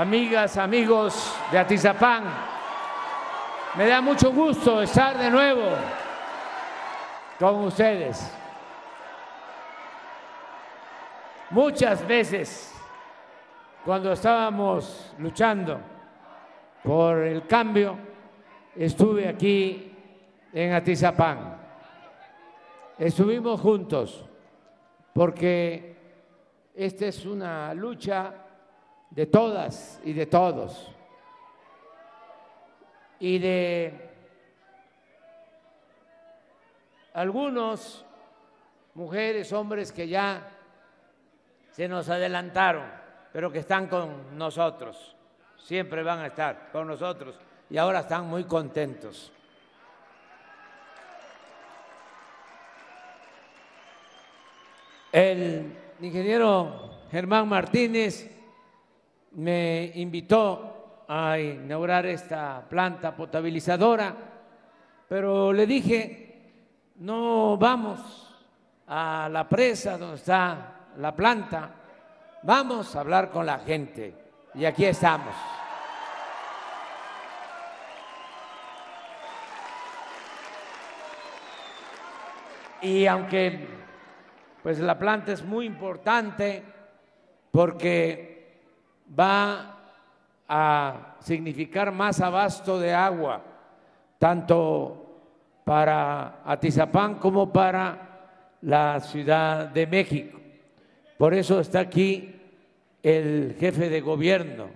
amigas, amigos de Atizapán. Me da mucho gusto estar de nuevo con ustedes. Muchas veces, cuando estábamos luchando por el cambio, estuve aquí en Atizapán. Estuvimos juntos porque esta es una lucha de todas y de todos y de algunos mujeres, hombres que ya se nos adelantaron, pero que están con nosotros, siempre van a estar con nosotros y ahora están muy contentos. El ingeniero Germán Martínez me invitó a inaugurar esta planta potabilizadora, pero le dije, no vamos a la presa donde está la planta, vamos a hablar con la gente. Y aquí estamos. Y aunque pues la planta es muy importante porque va a significar más abasto de agua, tanto para Atizapán como para la Ciudad de México. Por eso está aquí el jefe de gobierno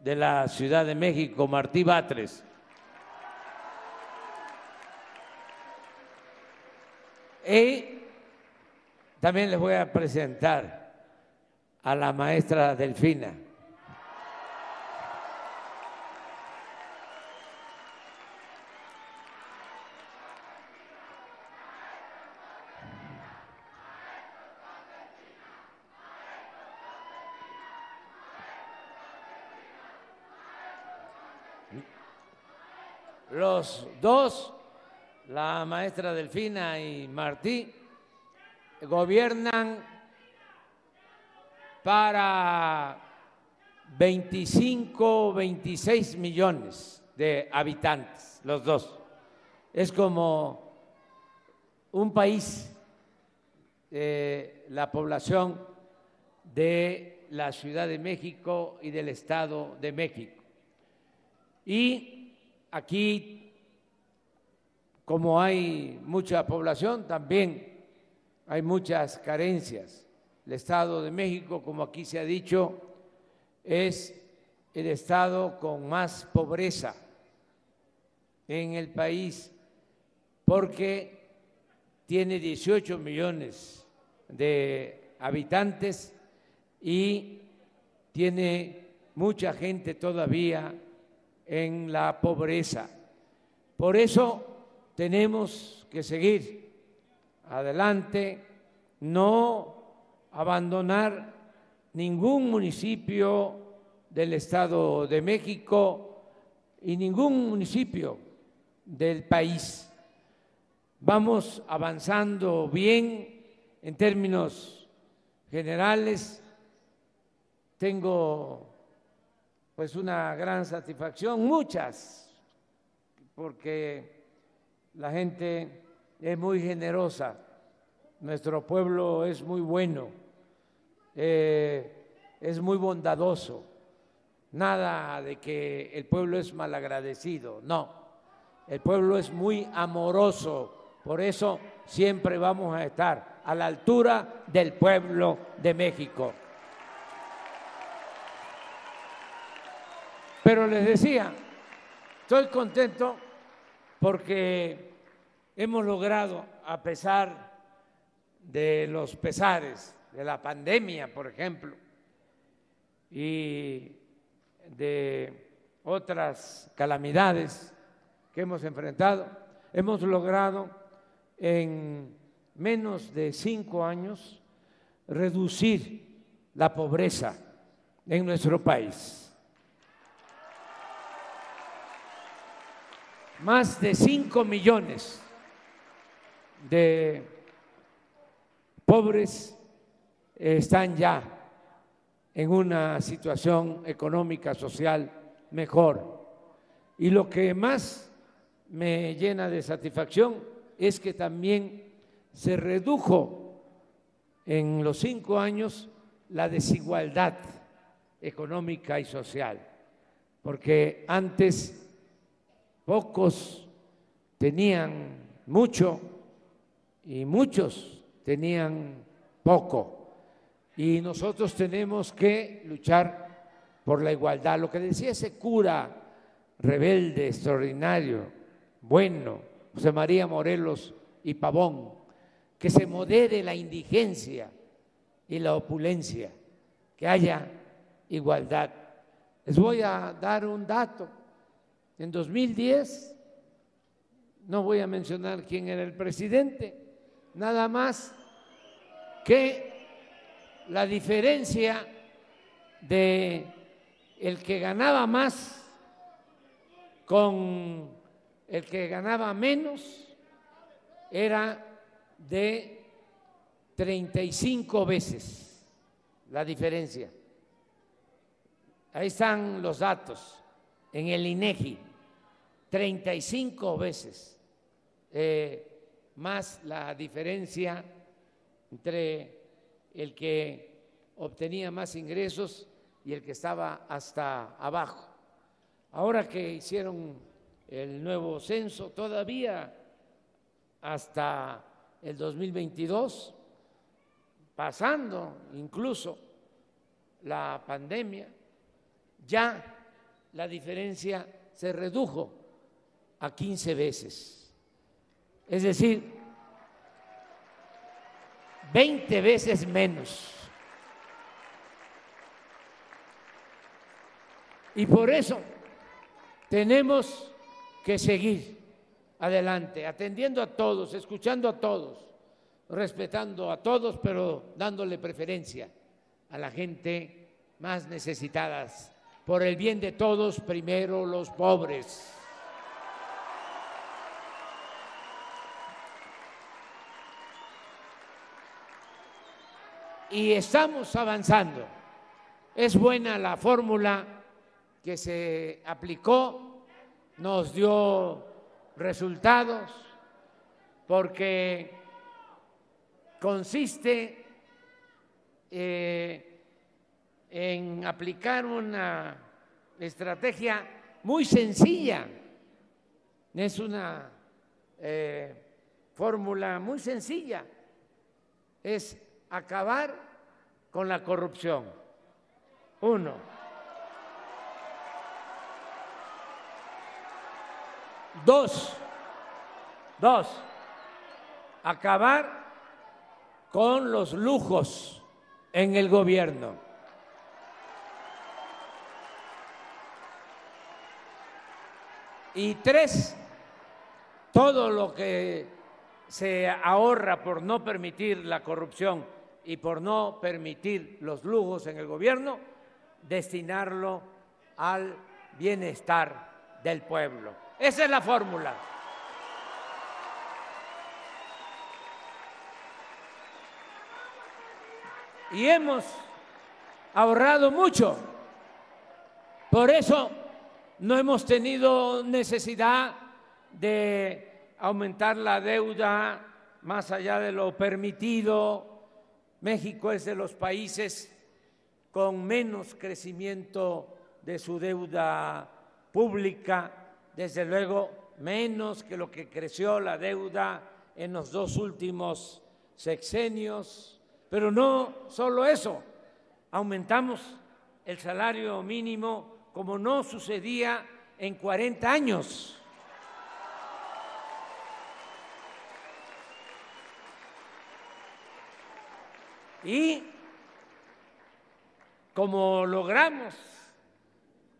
de la Ciudad de México, Martí Batres. Y también les voy a presentar a la maestra Delfina. Los dos, la maestra Delfina y Martí, gobiernan para 25, 26 millones de habitantes, los dos. Es como un país, la población de la Ciudad de México y del Estado de México. Y Aquí, como hay mucha población, también hay muchas carencias. El Estado de México, como aquí se ha dicho, es el estado con más pobreza en el país porque tiene 18 millones de habitantes y tiene mucha gente todavía en la pobreza. Por eso tenemos que seguir adelante, no abandonar ningún municipio del Estado de México y ningún municipio del país. Vamos avanzando bien en términos generales. Tengo pues una gran satisfacción, muchas, porque la gente es muy generosa, nuestro pueblo es muy bueno, eh, es muy bondadoso, nada de que el pueblo es malagradecido, no, el pueblo es muy amoroso, por eso siempre vamos a estar a la altura del pueblo de México. Pero les decía, estoy contento porque hemos logrado, a pesar de los pesares de la pandemia, por ejemplo, y de otras calamidades que hemos enfrentado, hemos logrado en menos de cinco años reducir la pobreza en nuestro país. Más de 5 millones de pobres están ya en una situación económica, social mejor. Y lo que más me llena de satisfacción es que también se redujo en los cinco años la desigualdad económica y social, porque antes pocos tenían mucho y muchos tenían poco. Y nosotros tenemos que luchar por la igualdad. Lo que decía ese cura rebelde, extraordinario, bueno, José María Morelos y Pavón, que se modere la indigencia y la opulencia, que haya igualdad. Les voy a dar un dato. En 2010, no voy a mencionar quién era el presidente, nada más que la diferencia de el que ganaba más con el que ganaba menos era de 35 veces la diferencia. Ahí están los datos en el INEGI, 35 veces eh, más la diferencia entre el que obtenía más ingresos y el que estaba hasta abajo. Ahora que hicieron el nuevo censo, todavía hasta el 2022, pasando incluso la pandemia, ya la diferencia se redujo a 15 veces. Es decir, 20 veces menos. Y por eso tenemos que seguir adelante, atendiendo a todos, escuchando a todos, respetando a todos, pero dándole preferencia a la gente más necesitadas. Por el bien de todos, primero los pobres. Y estamos avanzando. Es buena la fórmula que se aplicó, nos dio resultados, porque consiste eh, en aplicar una estrategia muy sencilla. Es una eh, fórmula muy sencilla. Es acabar con la corrupción. Uno. Dos. Dos. Acabar con los lujos en el gobierno. Y tres, todo lo que se ahorra por no permitir la corrupción y por no permitir los lujos en el gobierno, destinarlo al bienestar del pueblo. Esa es la fórmula. Y hemos ahorrado mucho. Por eso no hemos tenido necesidad de aumentar la deuda más allá de lo permitido México es de los países con menos crecimiento de su deuda pública, desde luego menos que lo que creció la deuda en los dos últimos sexenios, pero no solo eso, aumentamos el salario mínimo como no sucedía en 40 años. Y como logramos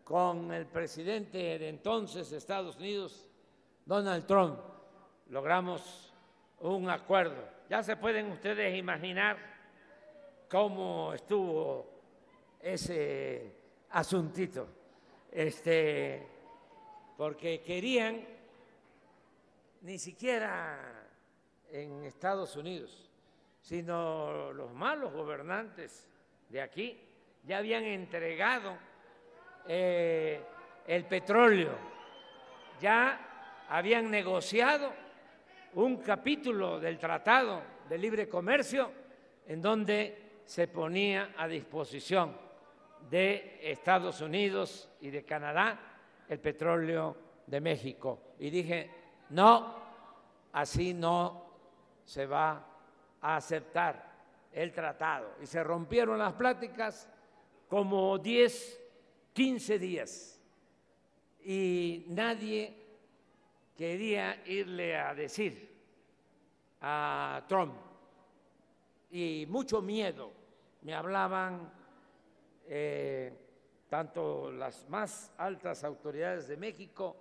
con el presidente de entonces de Estados Unidos, Donald Trump, logramos un acuerdo. Ya se pueden ustedes imaginar cómo estuvo ese asuntito, este, porque querían ni siquiera en Estados Unidos sino los malos gobernantes de aquí ya habían entregado eh, el petróleo, ya habían negociado un capítulo del Tratado de Libre Comercio en donde se ponía a disposición de Estados Unidos y de Canadá el petróleo de México. Y dije, no, así no se va a aceptar el tratado. Y se rompieron las pláticas como 10, 15 días. Y nadie quería irle a decir a Trump. Y mucho miedo. Me hablaban eh, tanto las más altas autoridades de México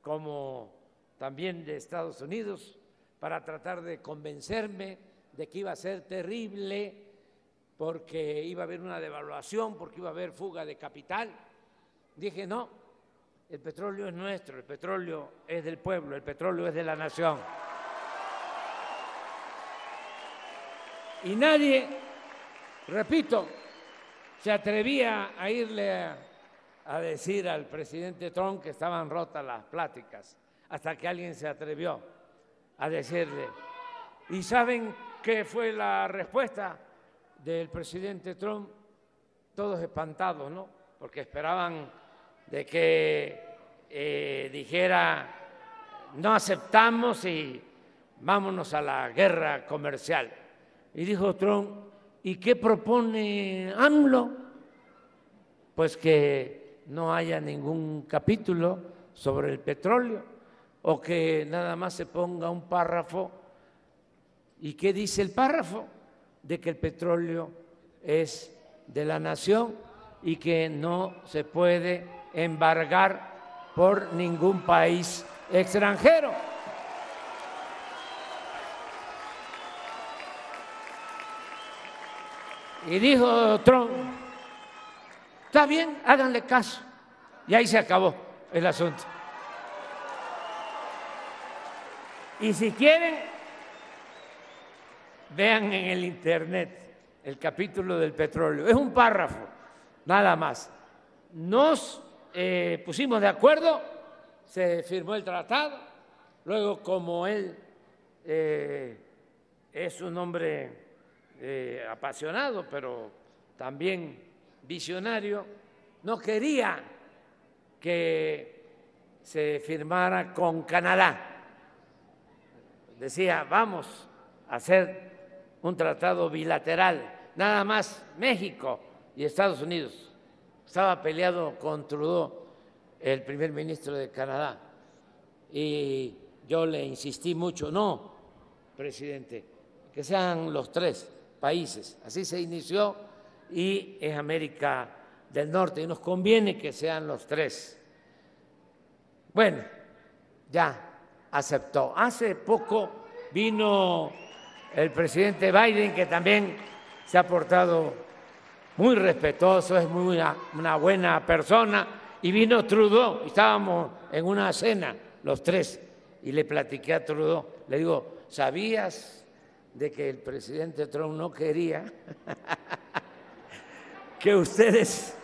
como también de Estados Unidos para tratar de convencerme de que iba a ser terrible porque iba a haber una devaluación, porque iba a haber fuga de capital. Dije, no, el petróleo es nuestro, el petróleo es del pueblo, el petróleo es de la nación. Y nadie, repito, se atrevía a irle a, decir al presidente Trump que estaban rotas las pláticas, hasta que alguien se atrevió a decirle. ¿Y saben qué fue la respuesta del presidente Trump? Todos espantados, ¿no? Porque esperaban de que eh, dijera, no aceptamos y vámonos a la guerra comercial. Y dijo Trump, ¿Y qué propone AMLO? Pues que no haya ningún capítulo sobre el petróleo o que nada más se ponga un párrafo. ¿Y qué dice el párrafo? De que el petróleo es de la nación y que no se puede embargar por ningún país extranjero. Y dijo Trump, está bien, háganle caso. Y ahí se acabó el asunto. Y si quieren, vean en el Internet el capítulo del petróleo. Es un párrafo, nada más. Nos eh, pusimos de acuerdo, se firmó el tratado, luego como él eh, es un hombre eh, apasionado, pero también visionario, no quería que se firmara con Canadá. Decía, vamos a hacer un tratado bilateral, nada más México y Estados Unidos. Estaba peleado con Trudeau, el primer ministro de Canadá, y yo le insistí mucho, no, presidente, que sean los tres países. Así se inició y es América del Norte y nos conviene que sean los tres. Bueno, ya aceptó. Hace poco vino el presidente Biden, que también se ha portado muy respetuoso, es muy una, buena persona, y vino Trudeau, estábamos en una cena los tres, y le platiqué a Trudeau, le digo, ¿sabías de que el presidente Trump no quería que ustedes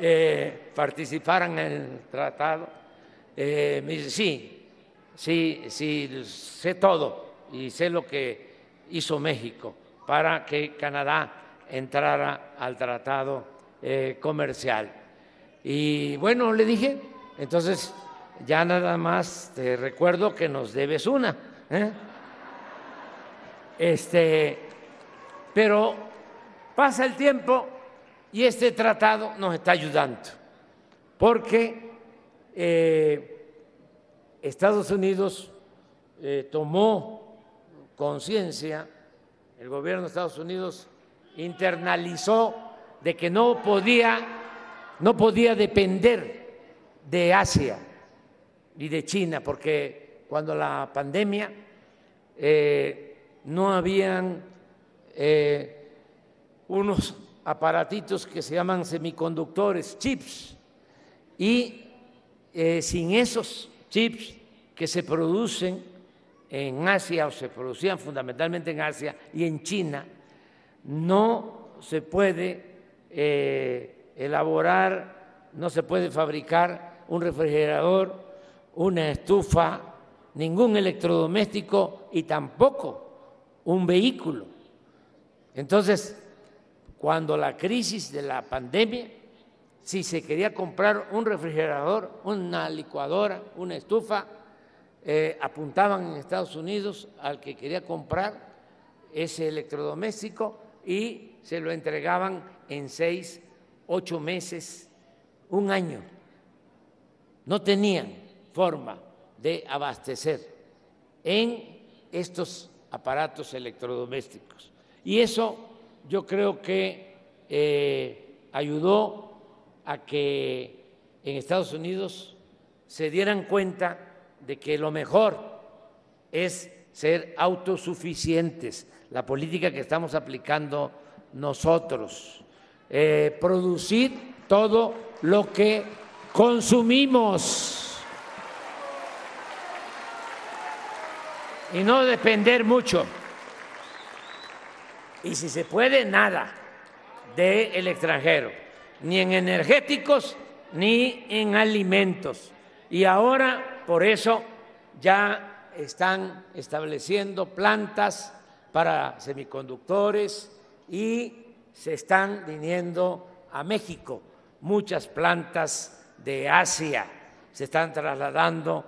eh, participaran en el tratado. Eh, me dice, sí, sí, sí, sé todo y sé lo que hizo México para que Canadá entrara al tratado eh, comercial. Y bueno, le dije, entonces ya nada más te recuerdo que nos debes una. Este, pero pasa el tiempo y este tratado nos está ayudando, porque eh, Estados Unidos eh, tomó conciencia, el gobierno de Estados Unidos internalizó de que no podía, no podía depender de Asia y de China, porque cuando la pandemia eh, no habían eh, unos aparatitos que se llaman semiconductores, chips, y eh, sin esos chips que se producen en Asia o se producían fundamentalmente en Asia y en China, no se puede eh, elaborar, no se puede fabricar un refrigerador, una estufa, ningún electrodoméstico y tampoco un vehículo. Entonces, cuando la crisis de la pandemia, si se quería comprar un refrigerador, una licuadora, una estufa, eh, apuntaban en Estados Unidos al que quería comprar ese electrodoméstico y se lo entregaban en seis, ocho meses, un año. No tenían forma de abastecer en estos aparatos electrodomésticos. Y eso yo creo que eh, ayudó a que en Estados Unidos se dieran cuenta de que lo mejor es ser autosuficientes, la política que estamos aplicando nosotros, eh, producir todo lo que consumimos y no depender mucho. Y si se puede, nada del extranjero, ni en energéticos ni en alimentos. Y ahora, por eso, ya están estableciendo plantas para semiconductores y se están viniendo a México muchas plantas de Asia, se están trasladando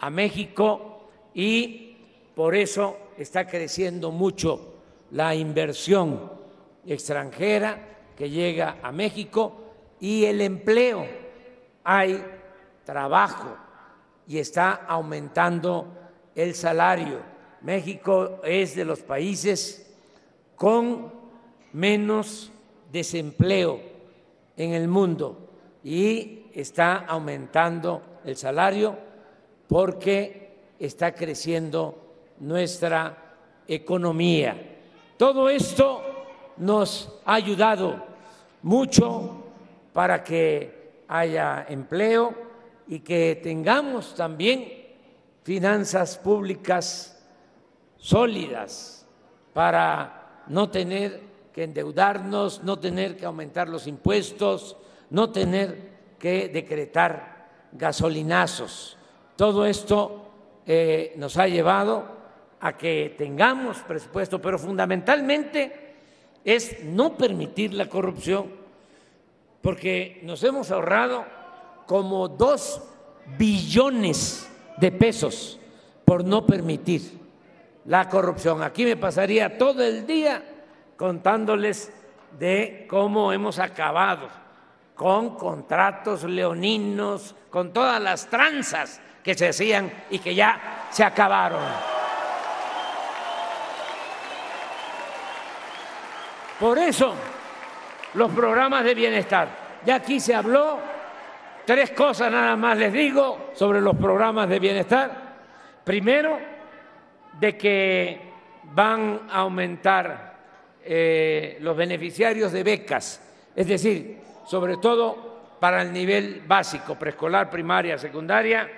a México y por eso está creciendo mucho la inversión extranjera que llega a México y el empleo. Hay trabajo y está aumentando el salario. México es de los países con menos desempleo en el mundo y está aumentando el salario porque está creciendo nuestra economía. Todo esto nos ha ayudado mucho para que haya empleo y que tengamos también finanzas públicas sólidas para no tener que endeudarnos, no tener que aumentar los impuestos, no tener que decretar gasolinazos. Todo esto eh, nos ha llevado a que tengamos presupuesto, pero fundamentalmente es no permitir la corrupción, porque nos hemos ahorrado como dos billones de pesos por no permitir la corrupción. Aquí me pasaría todo el día contándoles de cómo hemos acabado con contratos leoninos, con todas las tranzas que se hacían y que ya se acabaron. Por eso, los programas de bienestar. Ya aquí se habló, tres cosas nada más les digo sobre los programas de bienestar. Primero, de que van a aumentar eh, los beneficiarios de becas, es decir, sobre todo para el nivel básico, preescolar, primaria, secundaria.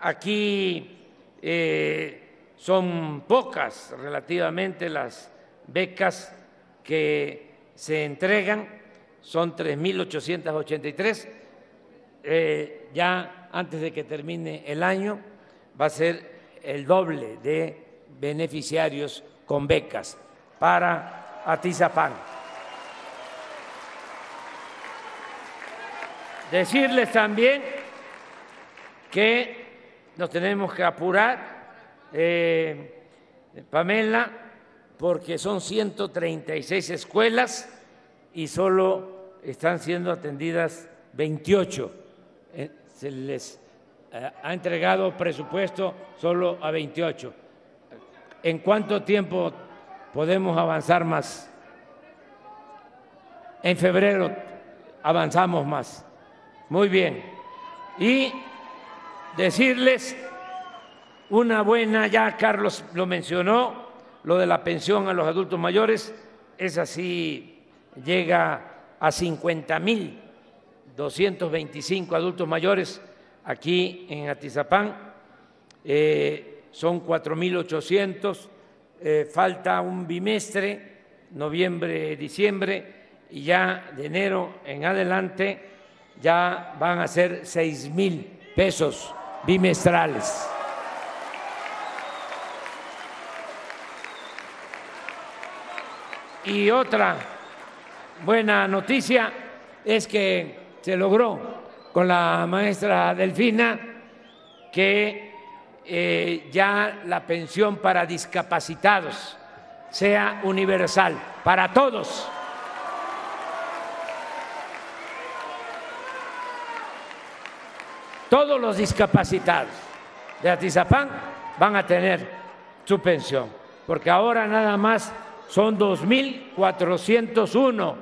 Aquí eh, son pocas relativamente las becas que se entregan, son 3.883. Eh, ya antes de que termine el año va a ser el doble de beneficiarios con becas para Atizapán. Decirles también que nos tenemos que apurar, eh, Pamela, porque son 136 escuelas y solo están siendo atendidas 28. Se les eh, ha entregado presupuesto solo a 28. ¿En cuánto tiempo podemos avanzar más? En febrero avanzamos más. Muy bien. Y decirles una buena, ya Carlos lo mencionó, lo de la pensión a los adultos mayores, es así, llega a 50 mil 225 adultos mayores aquí en Atizapán. Eh, son 4.800, eh, falta un bimestre, noviembre, diciembre, y ya de enero en adelante ya van a ser seis mil pesos bimestrales. Y otra buena noticia es que se logró con la maestra Delfina que eh, ya la pensión para discapacitados sea universal para todos. Todos los discapacitados de Atizapán van a tener su pensión, porque ahora nada más son 2.401,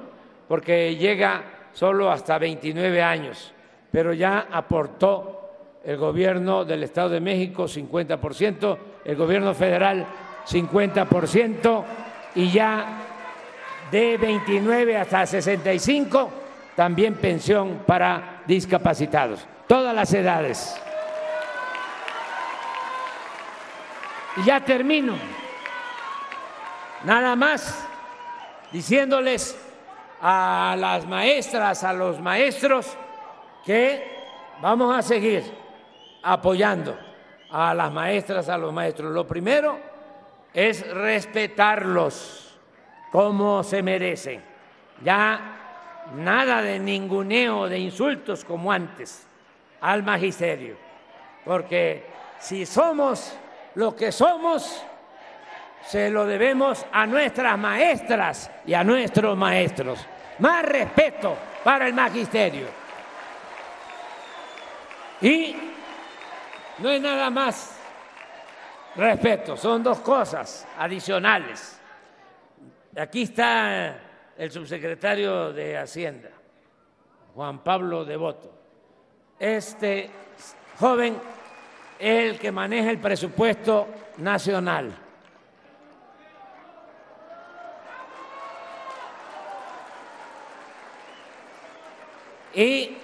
porque llega solo hasta 29 años, pero ya aportó el gobierno del Estado de México 50%, el gobierno federal 50% y ya de 29 hasta 65 también pensión para discapacitados, todas las edades. Y ya termino. Nada más diciéndoles a las maestras, a los maestros, que vamos a seguir apoyando a las maestras, a los maestros. Lo primero es respetarlos como se merecen. Ya nada de ninguneo, de insultos como antes al magisterio. Porque si somos lo que somos, se lo debemos a nuestras maestras y a nuestros maestros. Más respeto para el magisterio. Y no es nada más respeto, son dos cosas adicionales. Aquí está el subsecretario de Hacienda, Juan Pablo Devoto. Este joven es el que maneja el presupuesto nacional. Y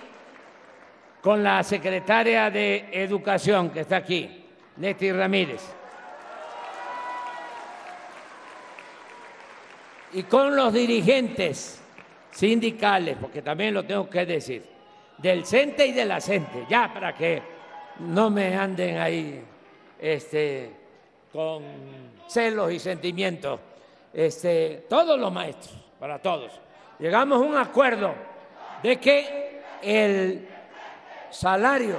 con la secretaria de Educación que está aquí, Neti Ramírez. Y con los dirigentes sindicales, porque también lo tengo que decir, del CENTE y de la CENTE, ya para que no me anden ahí este, con celos y sentimientos, este, todos los maestros, para todos. Llegamos a un acuerdo de que el salario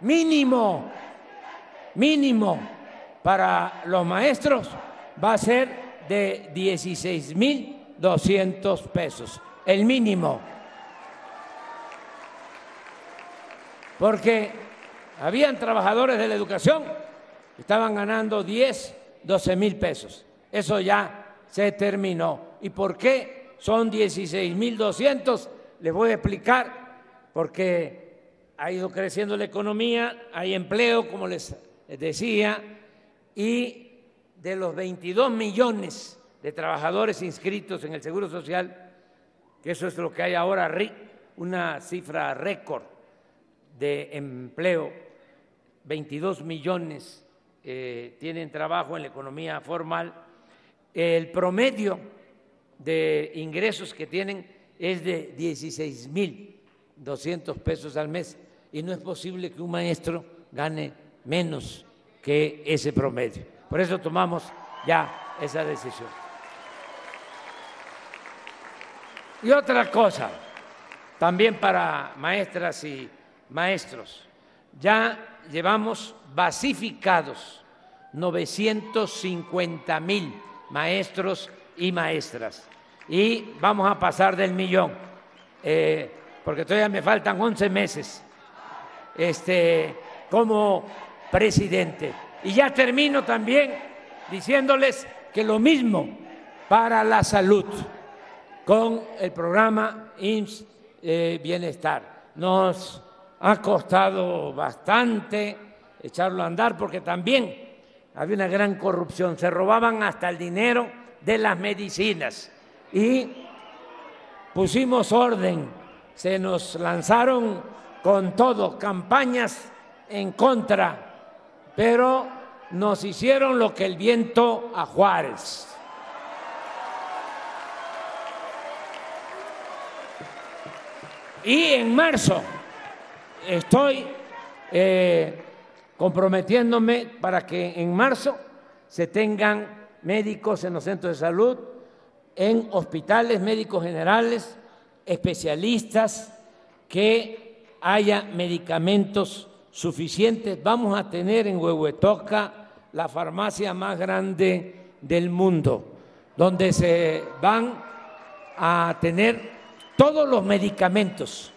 mínimo, mínimo para los maestros va a ser de 16.200 pesos, el mínimo. Porque habían trabajadores de la educación que estaban ganando 10, 12 mil pesos. Eso ya se terminó. ¿Y por qué son 16.200? Les voy a explicar, porque ha ido creciendo la economía, hay empleo, como les decía, y de los 22 millones de trabajadores inscritos en el Seguro Social, que eso es lo que hay ahora, una cifra récord de empleo, 22 millones eh, tienen trabajo en la economía formal, el promedio de ingresos que tienen es de 16 mil 200 pesos al mes y no es posible que un maestro gane menos que ese promedio. Por eso tomamos ya esa decisión. Y otra cosa, también para maestras y maestros, ya llevamos basificados 950 mil maestros y maestras y vamos a pasar del millón, eh, porque todavía me faltan 11 meses este, como presidente. Y ya termino también diciéndoles que lo mismo para la salud con el programa IMSS eh, Bienestar. Nos ha costado bastante echarlo a andar porque también había una gran corrupción, se robaban hasta el dinero de las medicinas y pusimos orden, se nos lanzaron con todo, campañas en contra, pero nos hicieron lo que el viento a Juárez. Y en marzo estoy eh, comprometiéndome para que en marzo se tengan médicos en los centros de salud, en hospitales, médicos generales, especialistas, que haya medicamentos suficientes. Vamos a tener en Huehuetoca la farmacia más grande del mundo, donde se van a tener todos los medicamentos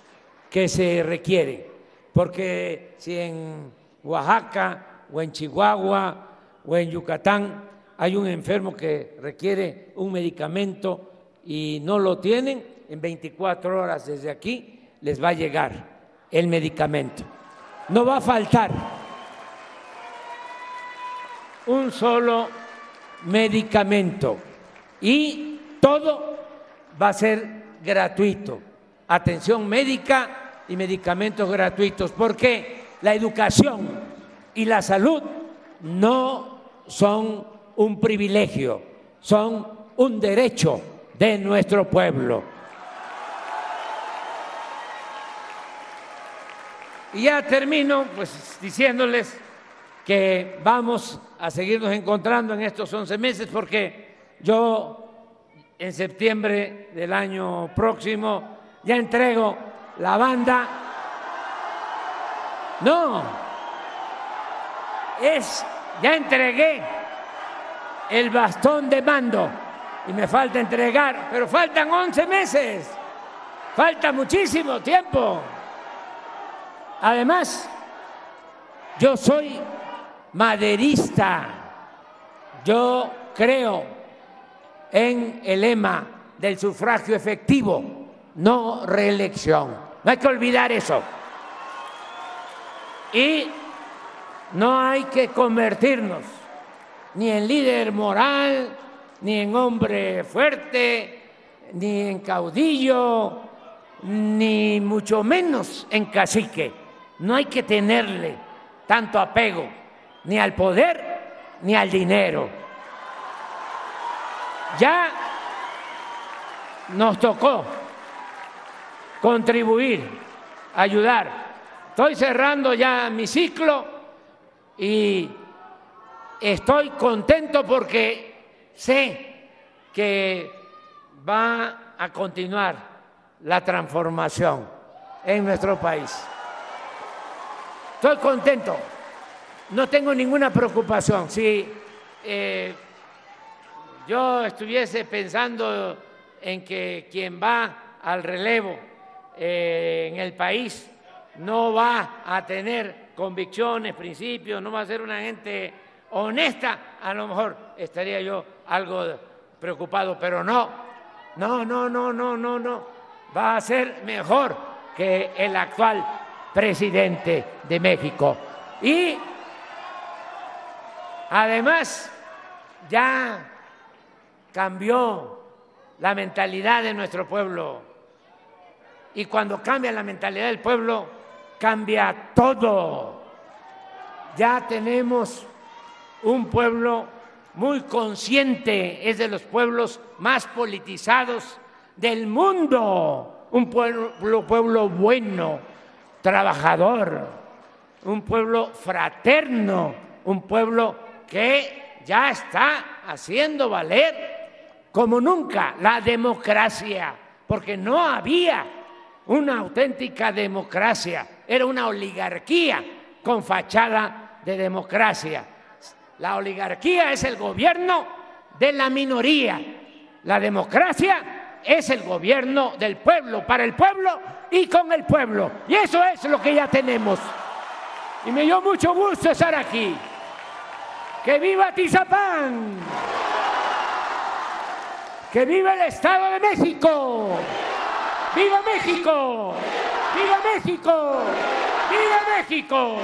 que se requieren, porque si en Oaxaca o en Chihuahua o en Yucatán hay un enfermo que requiere un medicamento y no lo tienen, en 24 horas desde aquí les va a llegar el medicamento. No va a faltar un solo medicamento y todo va a ser gratuito. Atención médica y medicamentos gratuitos, porque la educación y la salud no son un privilegio, son un derecho de nuestro pueblo. Y ya termino pues diciéndoles que vamos a seguirnos encontrando en estos 11 meses porque yo en septiembre del año próximo ya entrego la banda. No, es, ya entregué el bastón de mando y me falta entregar, pero faltan 11 meses, falta muchísimo tiempo. Además, yo soy maderista, yo creo en el lema del sufragio efectivo, no reelección. No hay que olvidar eso. Y no hay que convertirnos ni en líder moral, ni en hombre fuerte, ni en caudillo, ni mucho menos en cacique. No hay que tenerle tanto apego ni al poder ni al dinero. Ya nos tocó contribuir, ayudar. Estoy cerrando ya mi ciclo y estoy contento porque sé que va a continuar la transformación en nuestro país. Estoy contento, no tengo ninguna preocupación. Si eh, yo estuviese pensando en que quien va al relevo eh, en el país no va a tener convicciones, principios, no va a ser una gente honesta, a lo mejor estaría yo algo preocupado, pero no, no, no, no, no, no, no, va a ser mejor que el actual presidente de México. Y además ya cambió la mentalidad de nuestro pueblo. Y cuando cambia la mentalidad del pueblo, cambia todo. Ya tenemos un pueblo muy consciente, es de los pueblos más politizados del mundo, un pueblo, bueno, trabajador, un pueblo fraterno, un pueblo que ya está haciendo valer como nunca la democracia, porque no había una auténtica democracia, era una oligarquía con fachada de democracia. La oligarquía es el gobierno de la minoría, la democracia es el gobierno del pueblo, para el pueblo y con el pueblo. Y eso es lo que ya tenemos. Y me dio mucho gusto estar aquí. ¡Que viva Tizapán! ¡Que viva el Estado de México! ¡Viva México! ¡Viva México! ¡Viva México!